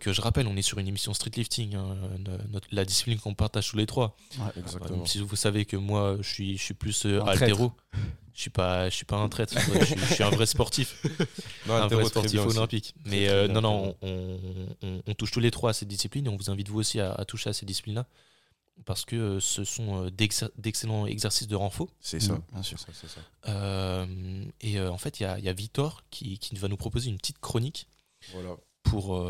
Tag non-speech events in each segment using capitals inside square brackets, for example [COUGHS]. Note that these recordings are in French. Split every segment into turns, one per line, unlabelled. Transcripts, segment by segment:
donc euh, je rappelle, on est sur une émission street lifting, hein, notre- la discipline qu'on partage tous les trois.
Exactement.
Même si vous savez que moi, je suis, je suis plus euh, altéro. Je suis pas, je suis pas un traître. je, suis, je suis un vrai sportif, [LAUGHS]
Non,
un vrai sportif
aussi.
olympique. Mais euh, non, non, on, on- on touche tous les trois à cette discipline et on vous invite vous aussi à, à toucher à ces disciplines-là parce que euh, ce sont euh, d'ex- d'excellents exercices de renfort.
C'est ça.
Mm, bien sûr.
C'est ça, ça.
Euh, et euh, en fait, il y a, il y a Victor qui, qui va nous proposer une petite chronique
Voilà.
pour,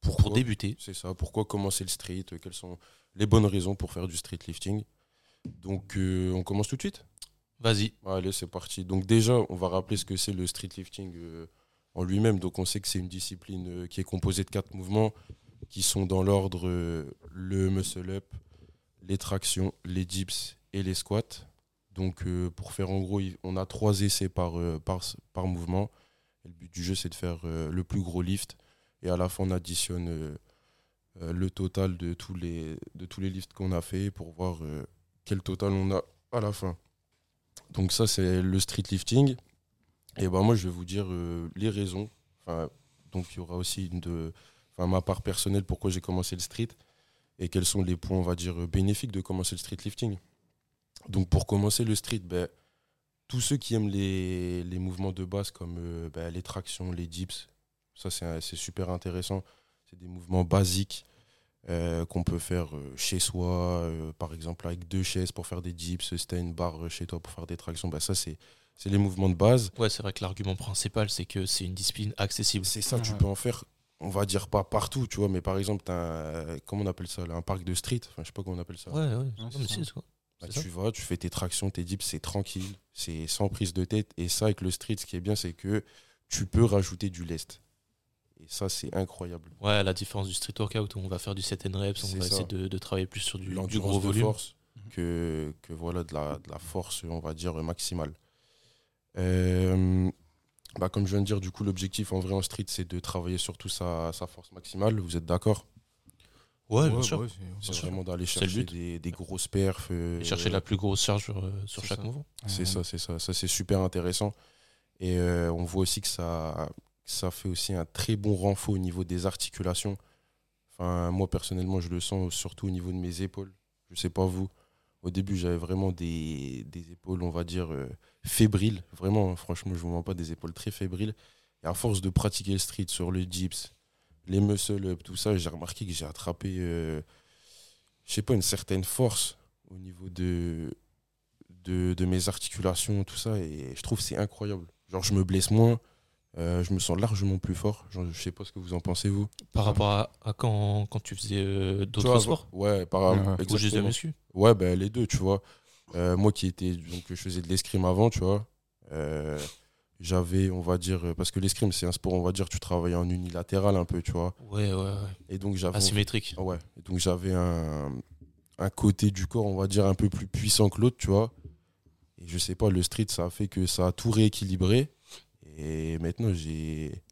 pour,
Pourquoi
débuter.
C'est ça. Pourquoi commencer le street? Quelles sont les bonnes raisons pour faire du street lifting? Donc, euh, on commence tout de suite?
Vas-y.
Allez, c'est parti. Donc, déjà, on va rappeler ce que c'est le street lifting euh, en lui-même. Donc, on sait que c'est une discipline euh, qui est composée de quatre mouvements qui sont dans l'ordre le muscle-up, les tractions, les dips et les squats. Donc, pour faire en gros, on a trois essais par, par, par mouvement. Et le but du jeu, c'est de faire le plus gros lift. Et à la fin, on additionne euh, euh, le total de tous les, de tous les lifts qu'on a fait pour voir euh, quel total on a à la fin. Donc ça, c'est le street lifting. Et ben moi, je vais vous dire les raisons. Enfin, donc il y aura aussi de, enfin, ma part personnelle pourquoi j'ai commencé le street et quels sont les points, on va dire, bénéfiques de commencer le street lifting. Donc pour commencer le street, ben, tous ceux qui aiment les, les mouvements de base comme ben, les tractions, les dips, ça c'est un- super intéressant. C'est des mouvements basiques euh, qu'on peut faire euh, chez soi, euh, par exemple avec deux chaises pour faire des dips, si t'as une barre chez toi pour faire des tractions, bah ça c'est c'est les mouvements de base.
Ouais, c'est vrai que l'argument principal, c'est que c'est une discipline accessible.
C'est ça, tu
Ouais.
peux en faire, on va dire pas partout, tu vois, mais par exemple, t'as un, euh, comment on appelle ça, là, un parc de street, enfin je sais pas comment on appelle ça.
Ouais, ouais. Non, mais
ça.
quoi.
Bah, tu vas, tu fais tes tractions, tes dips, c'est tranquille, c'est sans prise de tête. Et ça, avec le street, ce qui est bien, c'est que tu peux rajouter du lest. Et ça, c'est incroyable.
Ouais, à la différence du street workout où on va faire du 7 reps, on va
ça.
essayer de, de travailler plus sur du, du gros
de
volume.
force que, que voilà, de la, de la force, on va dire, maximale. Euh, bah, comme je viens de dire, du coup, l'objectif en vrai en street, c'est de travailler surtout sa, sa force maximale. Vous êtes d'accord?
Ouais, bien sûr.
C'est vraiment d'aller chercher des, des grosses perfs. euh,
Et chercher la plus grosse charge sur, euh, sur chaque
ça.
mouvement.
C'est ça, c'est ça. Ça, c'est super intéressant. Et euh, on voit aussi que ça, ça fait aussi un très bon renfort au niveau des articulations. Enfin, moi, personnellement, je le sens surtout au niveau de mes épaules. Je sais pas vous. Au début, j'avais vraiment des, des épaules, on va dire, euh, fébriles. Vraiment, hein, franchement, je ne vous mens pas, des épaules très fébriles. Et à force de pratiquer le street sur le dips, les muscle-up, tout ça, j'ai remarqué que j'ai attrapé, euh, je sais pas, une certaine force au niveau de, de, de mes articulations, tout ça. Et je trouve que c'est incroyable. Genre, je me blesse moins, euh, je me sens largement plus fort. Je sais pas ce que vous en pensez, vous.
Par rapport à, à quand, quand tu faisais euh, d'autres sports
Ouais, par
Ouais, ouais.
Ou juste de
exactement.
muscu
Ouais, ben les deux, tu vois. Euh, moi qui étais, donc je faisais de l'escrime avant, tu vois. euh, j'avais, on va dire, parce que l'escrime c'est un sport, on va dire, tu travailles en unilatéral un peu, tu vois.
Ouais, ouais, ouais.
Et donc j'avais,
Asymétrique.
ouais, et donc j'avais un, un côté du corps, on va dire, un peu plus puissant que l'autre, tu vois. Et je sais pas, le street, ça a fait que ça a tout rééquilibré. Et maintenant j'ai.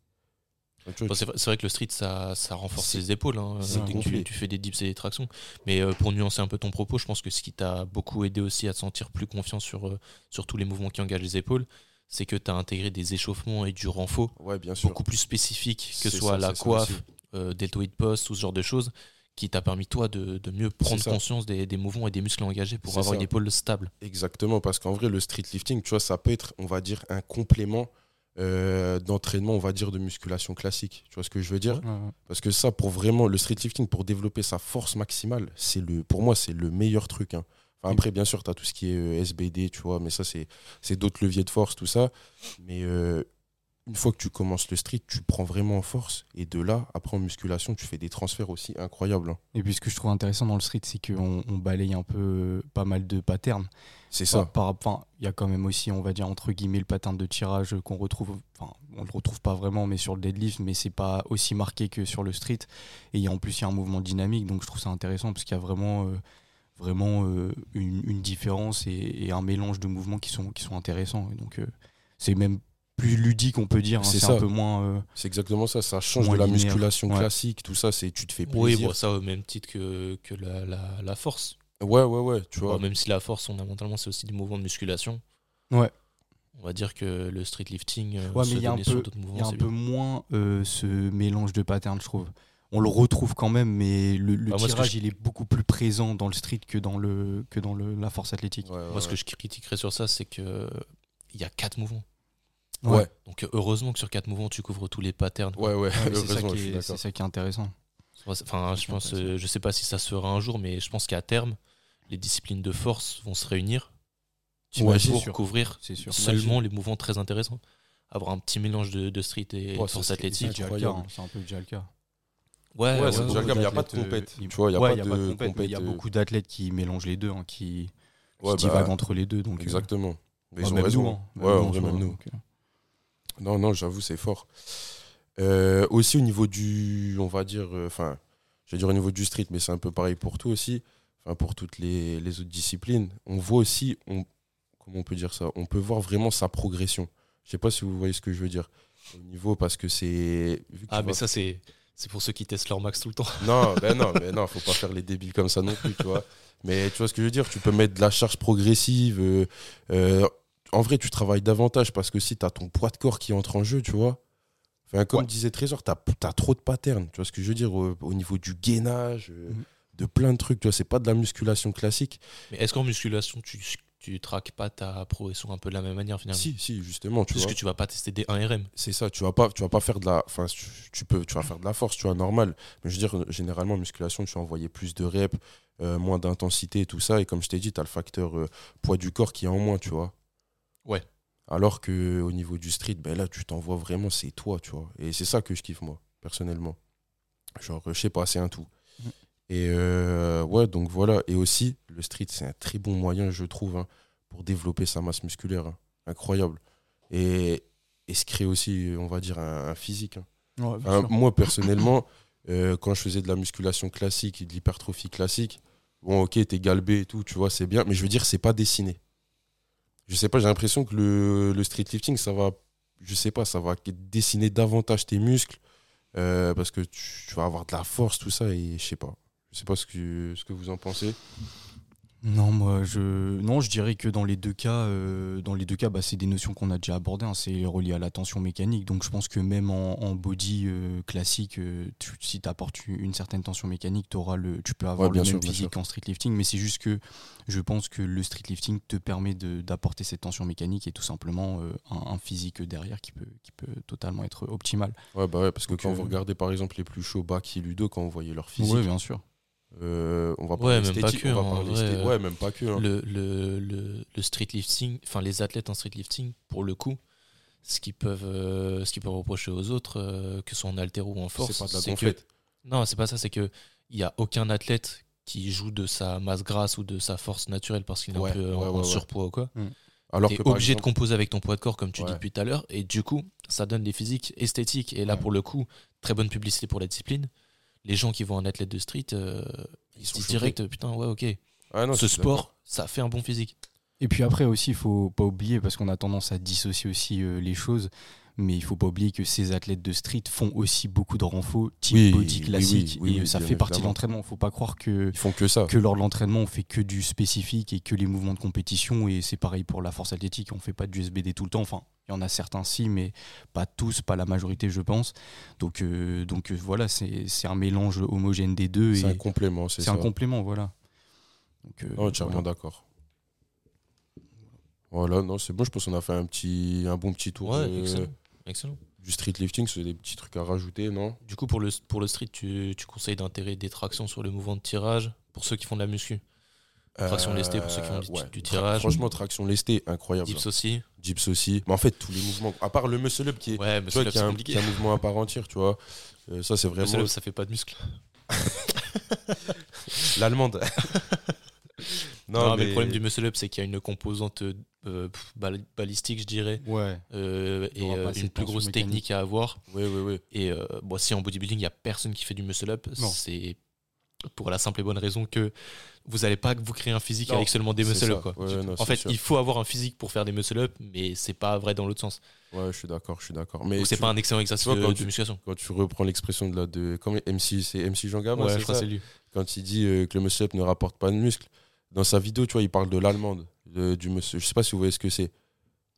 Bon, c'est vrai, que le street, ça, ça renforce les épaules hein, dès que tu, tu fais des dips et des tractions. Mais euh, pour nuancer un peu ton propos, je pense que ce qui t'a beaucoup aidé aussi à te sentir plus confiant sur, euh, sur tous les mouvements qui engagent les épaules, c'est que tu as intégré des échauffements et du renfort
ouais, bien sûr.
beaucoup plus spécifiques, que ce soit
ça,
la coiffe, euh, deltoïde post, ou ce genre de choses, qui t'a permis toi de, de mieux prendre conscience des, des mouvements et des muscles engagés pour avoir
ça.
une épaule stable.
Exactement, parce qu'en vrai, le street lifting, tu vois, ça peut être, on va dire, un complément euh, d'entraînement, on va dire, de musculation classique. Tu vois ce que je veux dire?
Ouais, ouais.
Parce que ça, pour vraiment, le street lifting, pour développer sa force maximale, c'est le, pour moi, c'est le meilleur truc. hein. Enfin, après, bien sûr, tu as tout ce qui est euh, SBD, tu vois, mais ça, c'est c'est d'autres leviers de force, tout ça. Mais euh, une fois que tu commences le street, tu prends vraiment en force. Et de là, après, en musculation, tu fais des transferts aussi incroyables. hein.
Et puis ce que je trouve intéressant dans le street, c'est qu'on on balaye un peu euh, pas mal de patterns.
C'est ça.
par- enfin, il y a quand même aussi, on va dire, entre guillemets, le pattern de tirage qu'on retrouve. Enfin, on le retrouve pas vraiment, mais sur le deadlift, mais c'est pas aussi marqué que sur le street. Et en plus, il y a un mouvement dynamique, donc je trouve ça intéressant parce qu'il y a vraiment, euh, vraiment euh, une, une différence et, et un mélange de mouvements qui sont, qui sont intéressants. Et donc, euh, c'est même plus ludique, on peut dire. hein.
C'est
un peu moins. euh,
C'est exactement ça. Ça change de la
linéaire.
musculation
Ouais.
classique, tout ça. C'est tu te fais
Oui,
plaisir.
bon, ça au même titre que, que la, la, la force.
Ouais, ouais, ouais, tu vois.
Bon, même si la force, fondamentalement, c'est aussi des mouvements de musculation.
Ouais.
On va dire que le street lifting, euh,
Ouais,
se
mais il y a un peu- y a un peu moins euh, ce mélange de patterns, je trouve. on le retrouve quand même, mais le, le
Bah, moi,
tirage,
je-
il est beaucoup plus présent dans le street que dans, le, que dans le, la force athlétique.
Ouais,
Moi, ce que je critiquerais sur ça, c'est que il y a quatre mouvements.
Ouais.
Donc heureusement que sur quatre mouvements, tu couvres tous les patterns.
Ouais, ouais, [LAUGHS]
c'est ça, ça qui est intéressant.
Enfin, je pense, euh, je sais pas si ça se fera un jour, mais je pense qu'à terme, les disciplines de force vont se réunir
Ouais,
pour
sûr.
couvrir
sûr.
seulement les mouvements très intéressants. Avoir un petit mélange de, de street et
Ouais,
de force athlétique.
hein, c'est un peu déjà le cas.
Ouais,
Ouais,
ouais,
c'est déjà le cas, mais il n'y a pas de compète.
euh,
Tu vois, il n'y a
Ouais,
pas
y a
de
pas de compète, il y a
euh,
beaucoup d'athlètes qui mélangent les deux, hein, qui, qui
bah,
divaguent entre les deux. Donc, euh,
Exactement. Mais ils ont raison.
hein.
Même nous. Non, non, j'avoue, c'est fort. Euh, aussi au niveau du, on va dire, euh, enfin, je vais dire au niveau du street, mais c'est un peu pareil pour tout aussi, enfin pour toutes les, les autres disciplines. On voit aussi, on, comment on peut dire ça On peut voir vraiment sa progression. Je sais pas si vous voyez ce que je veux dire. Au niveau, parce que c'est.
Ah, mais ça, c'est c'est pour ceux qui testent leur max tout le temps.
Non, [LAUGHS] ben non, mais non, faut pas faire les débiles comme ça non plus, tu vois. Mais tu vois ce que je veux dire Tu peux mettre de la charge progressive. euh, en vrai, tu travailles davantage parce que si tu as ton poids de corps qui entre en jeu, tu vois. Enfin, comme
Ouais.
disait Trésor, tu as, trop de patterns. Tu vois ce que je veux dire au, au niveau du gainage, euh,
Mhm.
de plein de trucs. Tu vois, c'est pas de la musculation classique.
Mais est-ce qu'en musculation, tu, tu traques pas ta progression un peu de la même manière finalement?
Si, si, justement, tu
Parce
vois.
que tu vas pas tester des 1RM.
C'est ça, tu vas pas, tu vas pas faire de la, enfin, tu, tu peux, tu vas faire de la force, tu vois, normal. Mais je veux dire, généralement, en musculation, tu vas envoyer plus de reps, euh, moins d'intensité et tout ça. Et comme je t'ai dit, tu as le facteur euh, poids du corps qui est en moins, tu vois.
Ouais.
Alors que au niveau du street, ben là, tu t'envoies vraiment, c'est toi, tu vois. Et c'est ça que je kiffe, moi, personnellement. Genre, je sais pas, c'est un tout.
Mhm.
Et euh, ouais, donc voilà. Et aussi, le street, c'est un très bon moyen, je trouve, hein, pour développer sa masse musculaire. hein. Incroyable. Et, et se créer aussi, on va dire, un, un physique. hein.
ouais,
Enfin, moi, [COUGHS] personnellement, euh, quand je faisais de la musculation classique et de l'hypertrophie classique, bon, ok, t'es galbé et tout, tu vois, c'est bien, mais je veux dire, c'est pas dessiné. Je sais pas, j'ai l'impression que le, le street lifting, ça va, je sais pas, ça va dessiner davantage tes muscles, euh, parce que tu, vas avoir de la force, tout ça, et je sais pas. Je sais pas ce que vous en pensez.
Non, moi, je, non, je dirais que dans les deux cas, euh, dans les deux cas, bah, c'est des notions qu'on a déjà abordées. hein, c'est relié à la tension mécanique. Donc, je pense que même en, en body euh, classique, euh, tu- si tu apportes une certaine tension mécanique, auras le, tu peux avoir
Ouais, bien
le
sûr,
même
bien
physique qu'en street lifting. Mais c'est juste que je pense que le street lifting te permet d'apporter cette tension mécanique et tout simplement un, un physique derrière qui peut, qui peut totalement être optimal.
Ouais, bah ouais, parce que quand vous regardez par exemple les plus chauds, Baki, Ludo, quand vous voyez leur physique,
Oui, bien sûr.
Euh, on va
Ouais,
parler
même pas
esthétique,
que,
on va
en
parler
vrai, euh,
Ouais, même pas que. hein.
Le, le, le, le street lifting, enfin les athlètes en street lifting, pour le coup, ce qu'ils peuvent, euh, ce qu'ils peuvent reprocher aux autres, euh, que ce soit en alter ou en force,
C'est pas de la
que non, c'est pas ça, c'est que il y a aucun athlète qui joue de sa masse grasse ou de sa force naturelle parce qu'il est
Ouais,
un peu
ouais,
en,
ouais,
en
ouais.
surpoids ou quoi.
Alors
T'es
que
obligé de composer avec ton poids de corps comme tu dis
Ouais.
depuis tout à l'heure et du coup ça donne des physiques esthétiques et là
Ouais.
pour le coup très bonne publicité pour la discipline. Les gens qui voient un athlète de street, euh, ils,
Ils
se
sont
disent direct putain ouais ok
Ah non,
ce sport ça fait un bon physique.
Et puis après aussi, il faut pas oublier, parce qu'on a tendance à dissocier aussi euh, les choses, mais il faut pas oublier que ces athlètes de street font aussi beaucoup de renfaux type
Oui,
body classique,
oui, oui,
et
oui,
ça fait partie de l'entraînement. faut pas croire que,
Ils font que ça.
que lors de l'entraînement, on fait que du spécifique et que les mouvements de compétition, et c'est pareil pour la force athlétique, on fait pas du SBD tout le temps, enfin, il y en a certains si, mais pas tous, pas la majorité je pense. Donc, euh, donc euh, voilà, c'est c'est un mélange homogène des deux,
C'est un complément, c'est
c'est
ça.
un complément, voilà. Donc, euh,
Non, entièrement
voilà.
d'accord. Voilà, non, c'est bon, je pense qu'on a fait un petit un bon petit tour
Ouais, excellent. excellent.
du street lifting, c'est des petits trucs à rajouter, non?
Du coup pour le pour le street tu, tu conseilles d'intégrer des tractions sur le mouvement de tirage pour ceux qui font de la muscu? Traction lestée pour ceux qui font du- du tirage.
Franchement, traction lestée, incroyable.
Dips aussi.
Dips aussi. Mais en fait, tous les mouvements, à part le muscle up qui est,
Ouais mais
tu vois,
c'est
qui est un,
compliqué.
qui est un mouvement à part entière, tu vois. Euh, ça, c'est vraiment
muscle-up, ça fait pas de muscle. [LAUGHS]
l'allemande. [LAUGHS] [LAUGHS]
Non, mais... le problème du muscle up, c'est qu'il y a une composante euh, bal- balistique, je dirais,
Ouais.
euh, et euh, une plus grosse
mécanique.
technique à avoir.
Oui, oui, oui.
Et euh, bon, si en bodybuilding, il n'y a personne qui fait du muscle up, c'est pour la simple et bonne raison que vous n'allez pas vous créer un physique
Non,
avec seulement des
c'est
muscle
ça.
up. Quoi.
Ouais, ouais, non,
en fait,
sûr.
il faut avoir un physique pour faire des muscle up, mais c'est pas vrai dans l'autre sens.
Ouais, je suis d'accord, je suis d'accord. Mais
c'est pas un excellent exercice
vois, quand
de
tu-
musculation.
quand tu reprends l'expression de la de comme MC, c'est MC Jean Gabin,
ouais,
c'est
je crois c'est lui.
quand il dit euh, que le muscle up ne rapporte pas de muscle, dans sa vidéo, tu vois, il parle de l'allemande, de- du muscle. Je sais pas si vous voyez ce que c'est.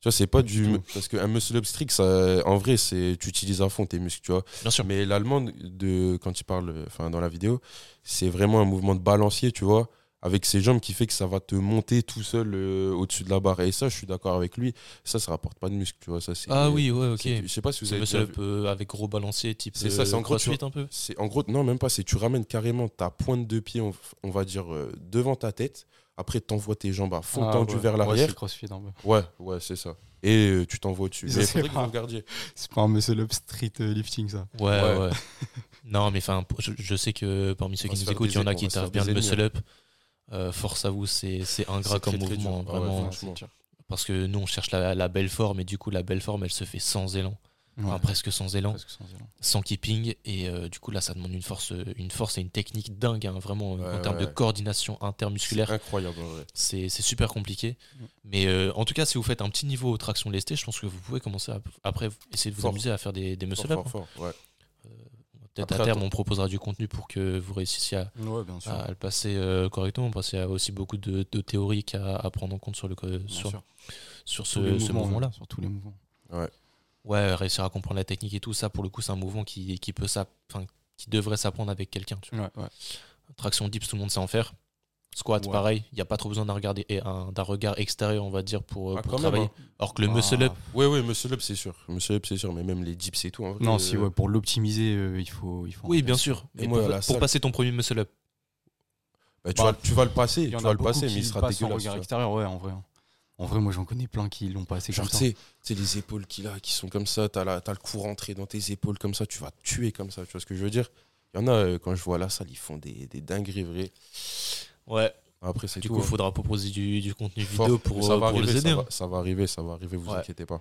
Tu vois, c'est pas
Du tout.
Parce qu'un muscle up strict, ça, en vrai, c'est tu utilises à fond tes muscles, tu vois.
Bien sûr.
Mais l'allemand, de, quand il parle enfin, dans la vidéo, c'est vraiment un mouvement de balancier, tu vois, avec ses jambes qui fait que ça va te monter tout seul euh, au-dessus de la barre. Et ça, je suis d'accord avec lui. Ça, ça rapporte pas de muscle, tu vois. Ça, c'est,
Ah oui, ouais, ok.
Je sais pas si vous avez
muscle up euh, avec gros balancier type
C'est ça, c'est en
euh,
gros, tu
un peu.
C'est en gros, non, même pas. C'est tu ramènes carrément ta pointe de pied, on, on va dire, euh, devant ta tête. Après, t'envoies tes jambes à fond
Ah,
tendues
ouais.
vers l'arrière.
peu.
Ouais, ouais, c'est ça. Et euh, tu t'envoies dessus. Mais il
c'est pas- pas un muscle up street euh, lifting, ça.
Ouais, ouais.
Ouais.
non, mais enfin, je, je sais que parmi ceux
On
qui nous écoutent, il y en a qui taffent bien le muscle up. Euh, force à vous, c'est c'est ingrat comme
très, très
mouvement.
Ah ouais,
vraiment. parce que nous, on cherche la, la belle forme, et du coup, la belle forme, elle se fait sans élan. Enfin, presque sans élan,
presque sans élan.
sans keeping. Et euh, du coup, là, ça demande une force, une force et une technique dingue, hein, vraiment,
Ouais,
en termes de coordination
C'est
intermusculaire.
incroyable, en vrai.
C'est c'est super compliqué.
Mm.
Mais euh, en tout cas, si vous faites un petit niveau traction lestée, je pense que vous pouvez commencer à, après essayer de vous
Fort.
amuser à faire des, des muscle
Fort,
up.
fort, fort, ouais.
Peut-être à terme, on proposera du contenu pour que vous réussissiez à,
Ouais, bien sûr.
à le passer euh, correctement, parce qu'il y a aussi beaucoup de, de théoriques à, à prendre en compte sur, le, sur, sur ce, ce mouvement-là.
ouais, Sur tous les mouvements.
Ouais, réussir à comprendre la technique et tout ça, pour le coup, c'est un mouvement qui, qui peut qui devrait s'apprendre avec quelqu'un. tu vois.
Ouais, ouais.
Traction dips, tout le monde sait en faire. Squat,
Ouais.
pareil, il n'y a pas trop besoin d'un regard, d'un regard extérieur, on va dire, pour,
Ah,
pour
quand même,
travailler.
hein.
Alors que le
Ah,
muscle up,
Ouais, ouais, muscle up, c'est sûr. Muscle up, c'est sûr. Mais même les dips et tout, en vrai.
Non,
euh,
si, ouais, pour l'optimiser, euh, il faut. Il faut
oui,
en
bien sûr.
Et
Mais
moi,
pour,
salle-
passer ton premier muscle up,
bah, tu,
Bah,
vas, tu vas le passer,
Il y
tu
en
vas
a
le passer,
beaucoup
mais il
qui
sera dégueulasse.
regard extérieur, ouais, en vrai. En vrai, moi, j'en connais plein qui l'ont passé
Genre,
comme
tu sais, les épaules qu'il a, qui sont comme ça, t'as la- t'as le coup rentré dans tes épaules comme ça, tu vas te tuer comme ça, tu vois ce que je veux dire? Il y en a, euh, quand je vois la salle, ils font des, des dingueries vraies.
ouais.
Après, c'est
Du
tout.
coup, il
hein.
faudra proposer du, du contenu
Fort.
vidéo pour,
ça
euh,
va
pour
arriver,
les aider.
ça
hein.
va, ça va arriver, ça va arriver, vous
Ouais.
inquiétez pas.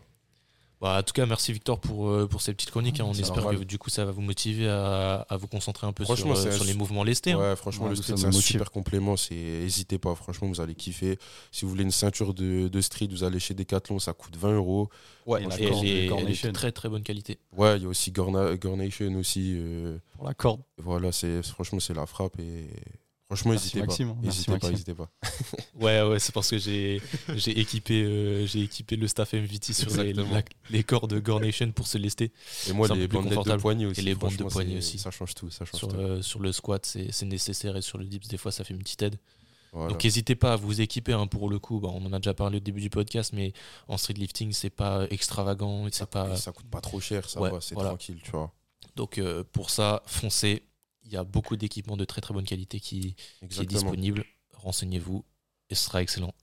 Bah, en tout cas, merci Victor pour, euh, pour ces petites chroniques. hein. On espère que du coup, ça va vous motiver à, à vous concentrer un peu sur, euh,
un
sur les mouvements lestés. hein.
Ouais, franchement,
Ouais,
le street,
ça
c'est un
motive.
super complément. C'est, n'hésitez pas, franchement, vous allez kiffer. Si vous voulez une ceinture de, de street, vous allez chez Decathlon, ça coûte 20 euros.
Ouais,
Et la
et elle est, est très très bonne qualité.
Ouais, il y a aussi Gorna, Gornation aussi. euh,
Pour la corde.
voilà, c'est, franchement, c'est la frappe. Et franchement,
Merci,
n'hésitez
Maxime,
pas.
hein.
N'hésitez pas,
Maxime.
n'hésitez pas. [LAUGHS]
Ouais, ouais, c'est parce que j'ai j'ai équipé, euh, j'ai équipé le staff MVT sur les, la- les corps de Gornation pour se lester.
Et moi, les bandelettes de poignet aussi.
Et les bandes de
c'est-
aussi.
Ça change tout, ça change
Sur,
tout.
euh, sur le squat, c'est c'est nécessaire et sur le dips, des fois, ça fait une petite aide.
Voilà.
Donc n'hésitez pas à vous équiper hein, pour le coup. Bah, on en a déjà parlé au début du podcast, mais en street lifting, c'est pas extravagant.
ça,
C'est pas...
ça coûte pas trop cher, ça
Ouais,
va, c'est
voilà.
tranquille, tu vois.
Donc euh, pour ça, foncez. Il y a beaucoup d'équipements de très très bonne qualité qui, qui est disponible. Renseignez-vous et ce sera excellent.